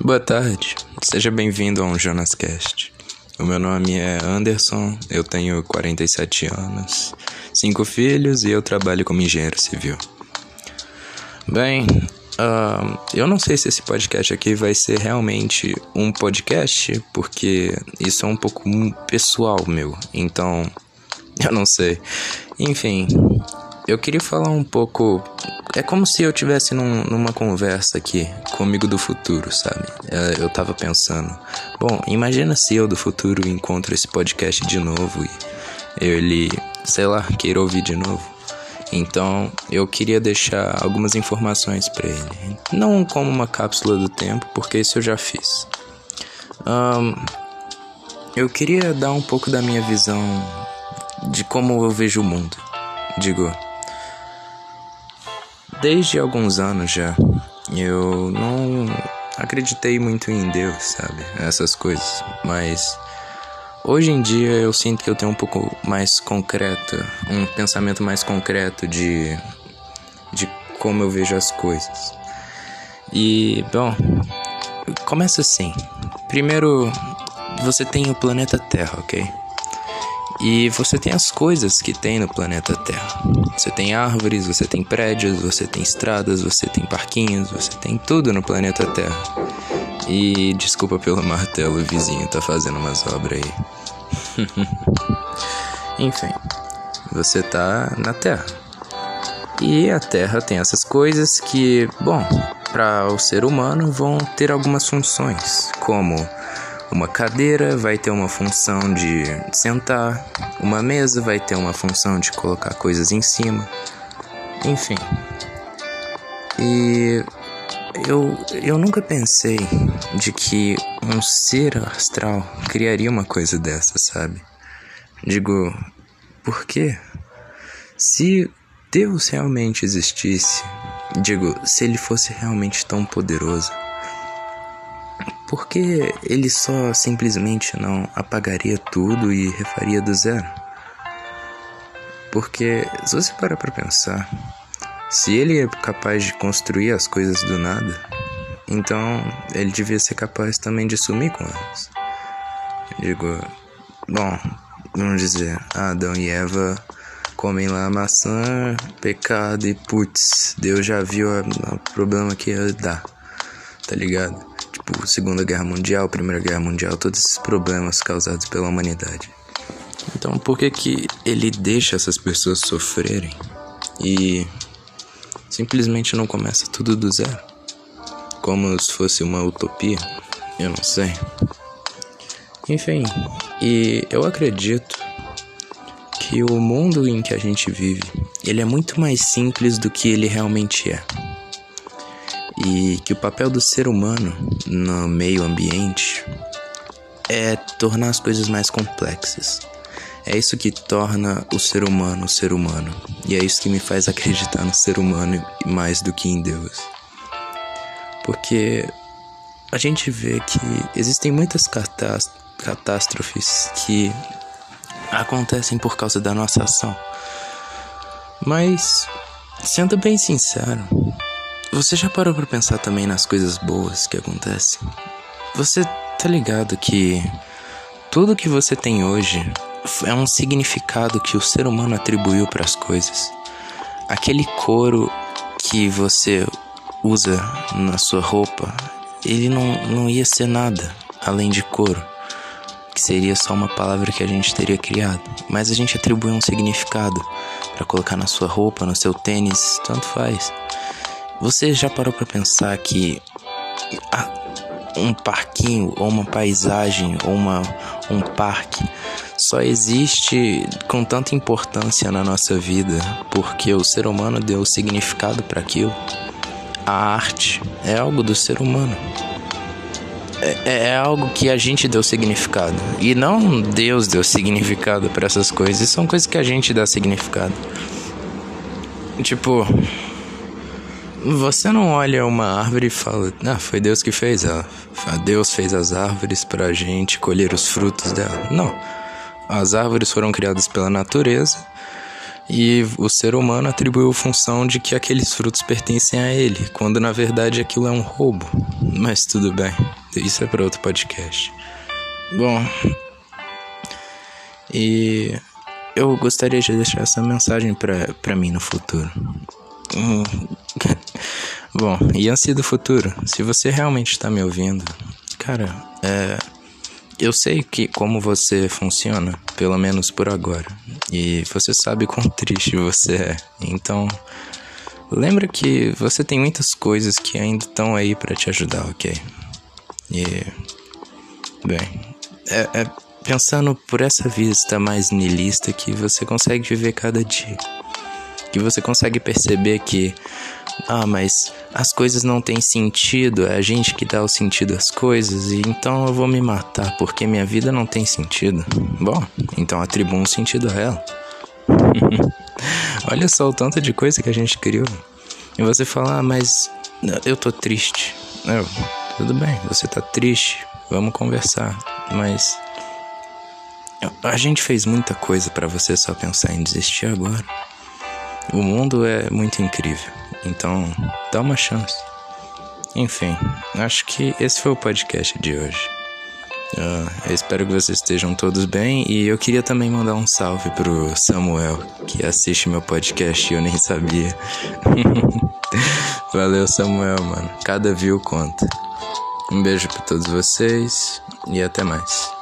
Boa tarde, seja bem-vindo a um Jonas Cast. O meu nome é Anderson, eu tenho 47 anos, cinco filhos e eu trabalho como engenheiro civil. Bem, uh, eu não sei se esse podcast aqui vai ser realmente um podcast, porque isso é um pouco pessoal meu, então eu não sei. Enfim, eu queria falar um pouco. É como se eu tivesse num, numa conversa aqui comigo do futuro, sabe? É, eu tava pensando. Bom, imagina se eu do futuro encontro esse podcast de novo e ele, sei lá, queira ouvir de novo. Então, eu queria deixar algumas informações para ele. Não como uma cápsula do tempo, porque isso eu já fiz. Um, eu queria dar um pouco da minha visão de como eu vejo o mundo. Digo, Desde alguns anos já, eu não acreditei muito em Deus, sabe? Essas coisas. Mas hoje em dia eu sinto que eu tenho um pouco mais concreto, um pensamento mais concreto de, de como eu vejo as coisas. E, bom, começa assim. Primeiro, você tem o planeta Terra, ok? E você tem as coisas que tem no planeta Terra. Você tem árvores, você tem prédios, você tem estradas, você tem parquinhos, você tem tudo no planeta Terra. E desculpa pelo martelo, o vizinho tá fazendo umas obras aí. Enfim, você tá na Terra. E a Terra tem essas coisas que, bom, para o ser humano vão ter algumas funções, como uma cadeira vai ter uma função de sentar, uma mesa vai ter uma função de colocar coisas em cima, enfim. E eu, eu nunca pensei de que um ser astral criaria uma coisa dessa, sabe? Digo, por quê? Se Deus realmente existisse, digo, se ele fosse realmente tão poderoso, por que ele só simplesmente não apagaria tudo e refaria do zero? Porque, se você parar para pensar, se ele é capaz de construir as coisas do nada, então ele devia ser capaz também de sumir com elas. digo, bom, vamos dizer, Adão e Eva comem lá a maçã, pecado e putz, Deus já viu o problema que ia dar, tá ligado? Tipo Segunda Guerra Mundial, Primeira Guerra Mundial, todos esses problemas causados pela humanidade. Então, por que que ele deixa essas pessoas sofrerem e simplesmente não começa tudo do zero? Como se fosse uma utopia? Eu não sei. Enfim, e eu acredito que o mundo em que a gente vive, ele é muito mais simples do que ele realmente é e que o papel do ser humano no meio ambiente é tornar as coisas mais complexas. É isso que torna o ser humano o ser humano. E é isso que me faz acreditar no ser humano mais do que em Deus. Porque a gente vê que existem muitas catástrofes que acontecem por causa da nossa ação. Mas, sendo bem sincero, você já parou para pensar também nas coisas boas que acontecem? Você tá ligado que tudo que você tem hoje é um significado que o ser humano atribuiu para as coisas. Aquele couro que você usa na sua roupa, ele não, não ia ser nada além de couro, que seria só uma palavra que a gente teria criado, mas a gente atribui um significado para colocar na sua roupa, no seu tênis, tanto faz. Você já parou para pensar que um parquinho ou uma paisagem ou uma, um parque só existe com tanta importância na nossa vida porque o ser humano deu significado para aquilo? A arte é algo do ser humano. É, é, algo que a gente deu significado. E não Deus deu significado para essas coisas. São coisas que a gente dá significado. Tipo, você não olha uma árvore e fala, ah, foi Deus que fez ela. Deus fez as árvores para a gente colher os frutos dela. Não. As árvores foram criadas pela natureza E o ser humano atribuiu a função de que aqueles frutos pertencem a ele, quando na verdade aquilo é um roubo. Mas tudo bem, isso é para outro podcast. Bom, e eu gostaria de deixar essa mensagem para mim no futuro. Hum, bom, Yancy do futuro, se você realmente está me ouvindo, cara, é, eu sei que como você funciona, pelo menos por agora. E você sabe quão triste você é. Então, lembra que você tem muitas coisas que ainda estão aí para te ajudar, ok? E bem, é, é pensando por essa vista mais nilista que você consegue viver cada dia. Que você consegue perceber que ah, mas as coisas não têm sentido, é a gente que dá o sentido às coisas, e então eu vou me matar porque minha vida não tem sentido. Bom, então atribua um sentido a ela. Olha só o tanto de coisa que a gente criou. E você fala, ah, mas eu tô triste. Eu, tudo bem, você tá triste, vamos conversar, mas a gente fez muita coisa para você só pensar em desistir agora. O mundo é muito incrível. Então, dá uma chance. Enfim, acho que esse foi o podcast de hoje. Uh, eu espero que vocês estejam todos bem e eu queria também mandar um salve pro Samuel, que assiste meu podcast e eu nem sabia. Valeu, Samuel, mano. Cada view conta. Um beijo para todos vocês e até mais.